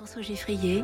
François Geffrier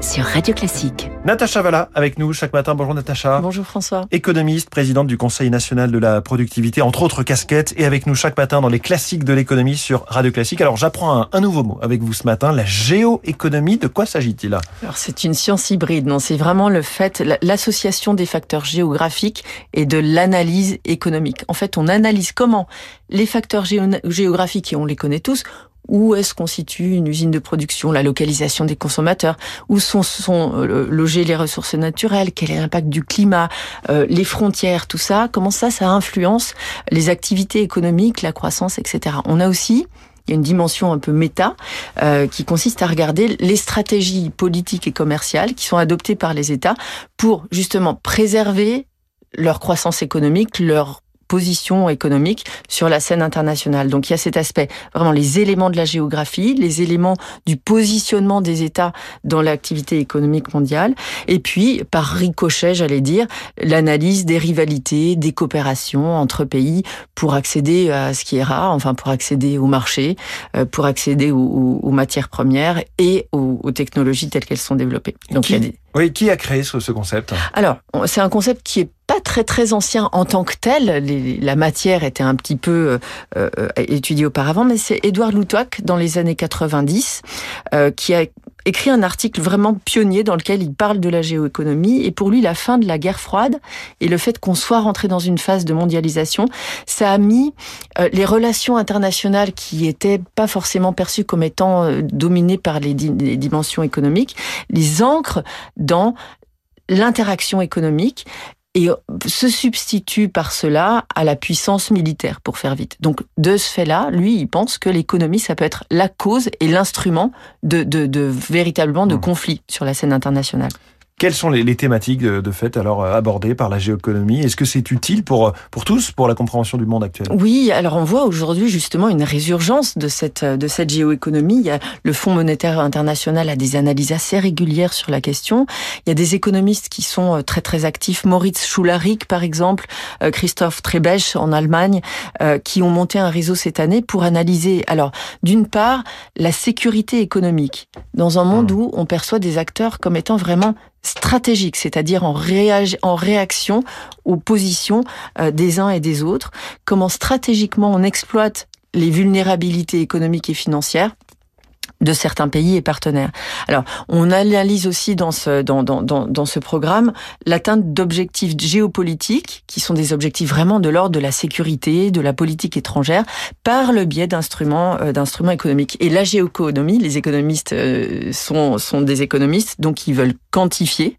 sur Radio Classique. Natacha Valla avec nous chaque matin. Bonjour Natacha. Bonjour François. Économiste, présidente du Conseil national de la productivité, entre autres casquettes, et avec nous chaque matin dans les classiques de l'économie sur Radio Classique. Alors j'apprends un, un, nouveau mot avec vous ce matin, la géoéconomie. De quoi s'agit-il? Là Alors c'est une science hybride. Non, c'est vraiment le fait, l'association des facteurs géographiques et de l'analyse économique. En fait, on analyse comment les facteurs géographiques, et on les connaît tous, où est-ce qu'on situe une usine de production, la localisation des consommateurs, où sont, sont euh, logées les ressources naturelles, quel est l'impact du climat, euh, les frontières, tout ça, comment ça, ça influence les activités économiques, la croissance, etc. On a aussi il y a une dimension un peu méta euh, qui consiste à regarder les stratégies politiques et commerciales qui sont adoptées par les États pour justement préserver leur croissance économique, leur position économique sur la scène internationale. Donc il y a cet aspect, vraiment les éléments de la géographie, les éléments du positionnement des États dans l'activité économique mondiale, et puis par ricochet, j'allais dire, l'analyse des rivalités, des coopérations entre pays pour accéder à ce qui est rare, enfin pour accéder au marché, euh, pour accéder aux, aux matières premières et aux, aux technologies telles qu'elles sont développées. Donc qui, il y a des... Oui, qui a créé ce, ce concept? Alors, c'est un concept qui est pas très très ancien en tant que tel. La matière était un petit peu euh, euh, étudiée auparavant, mais c'est Edouard Loutoc dans les années 90 euh, qui a écrit un article vraiment pionnier dans lequel il parle de la géoéconomie. Et pour lui la fin de la guerre froide et le fait qu'on soit rentré dans une phase de mondialisation, ça a mis euh, les relations internationales qui étaient pas forcément perçues comme étant euh, dominées par les, les dimensions économiques, les ancres dans l'interaction économique et se substitue par cela à la puissance militaire, pour faire vite. Donc, de ce fait-là, lui, il pense que l'économie, ça peut être la cause et l'instrument de, de, de, véritablement de mmh. conflits sur la scène internationale. Quelles sont les, les thématiques de, de, fait alors euh, abordées par la géoéconomie? Est-ce que c'est utile pour pour tous pour la compréhension du monde actuel? Oui, alors on voit aujourd'hui justement une résurgence de cette de cette géoéconomie. Le Fonds monétaire international a des analyses assez régulières sur la question. Il y a des économistes qui sont euh, très très actifs, Moritz Schularik par exemple, euh, Christophe Trebech en Allemagne, qui ont monté un réseau cette année pour analyser alors d'une part la sécurité économique dans un monde mmh. où on perçoit des acteurs comme étant vraiment stratégique, c'est-à-dire en, en, réaction aux positions euh, des uns et des autres, comment stratégiquement on exploite les vulnérabilités économiques et financières de certains pays et partenaires. Alors, on analyse aussi dans ce, dans, dans, dans, ce programme l'atteinte d'objectifs géopolitiques, qui sont des objectifs vraiment de l'ordre de la sécurité, de la politique étrangère, par le biais d'instruments euh, d'instruments économiques. Et la géoéconomie, les économistes euh, sont, sont des économistes, donc ils veulent quantifier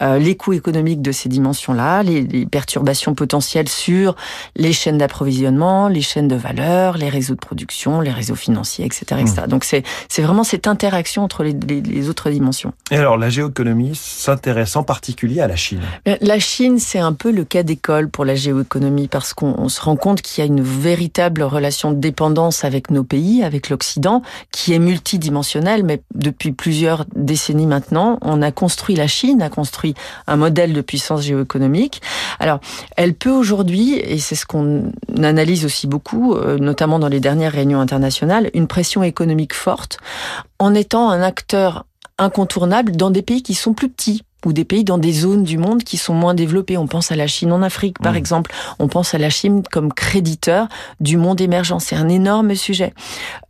euh, les coûts économiques de ces dimensions-là, les, les perturbations potentielles sur les chaînes d'approvisionnement, les chaînes de valeur, les réseaux de production, les réseaux financiers, etc. etc. Mmh. Donc c'est c'est vraiment cette interaction entre les, les, les, autres dimensions. Et alors, la géoéconomie s'intéresse en particulier à la Chine La Chine, c'est un peu le cas d'école pour la géoéconomie parce qu'on se rend compte qu'il y a une véritable relation de dépendance avec nos pays, avec l'Occident, qui est multidimensionnelle, mais depuis plusieurs décennies maintenant, on a construit, la Chine a construit un modèle de puissance géoéconomique. Alors, elle peut aujourd'hui, et c'est ce qu'on analyse aussi beaucoup, euh, notamment dans les dernières réunions internationales, une pression économique forte en étant un acteur incontournable dans des pays qui sont plus petits, ou des pays dans des zones du monde qui sont moins développées. On pense à la Chine en Afrique, par mmh. exemple. On pense à la Chine comme créditeur du monde émergent. C'est un énorme sujet.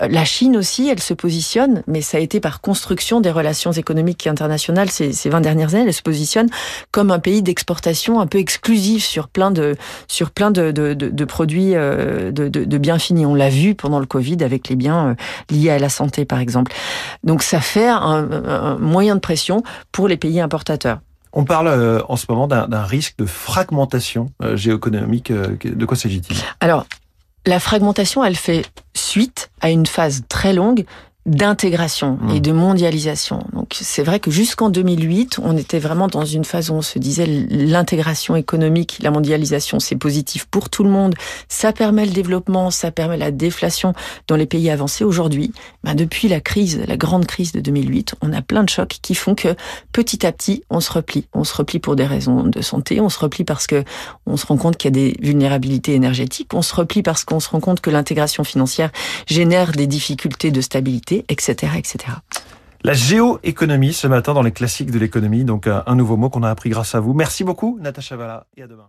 Euh, la Chine aussi, elle se positionne, mais ça a été par construction des relations économiques et internationales ces, ces 20 dernières années, elle se positionne comme un pays d'exportation un peu exclusif sur plein de, sur plein de, de, de, de produits euh, de, de, de, biens finis. On l'a vu pendant le Covid avec les biens euh, liés à la santé, par exemple. Donc ça fait un, un moyen de pression pour les pays importateurs on parle euh, en ce moment d'un risque de fragmentation euh, géoéconomique. Euh, de quoi s'agit-il? Alors, la fragmentation, elle fait suite à une phase très longue d'intégration et mmh. de mondialisation. Donc c'est vrai que jusqu'en 2008, on était vraiment dans une phase où on se disait l'intégration économique, la mondialisation, c'est positif pour tout le monde, ça permet le développement, ça permet la déflation dans les pays avancés. Aujourd'hui, ben depuis la crise, la grande crise de 2008, on a plein de chocs qui font que petit à petit, on se replie. On se replie pour des raisons de santé, on se replie parce que on se rend compte qu'il y a des vulnérabilités énergétiques, on se replie parce qu'on se rend compte que l'intégration financière génère des difficultés de stabilité etc., etc. La géoéconomie ce matin dans les classiques de l'économie, donc un nouveau mot qu'on a appris grâce à vous. Merci beaucoup Natacha Valla et à demain.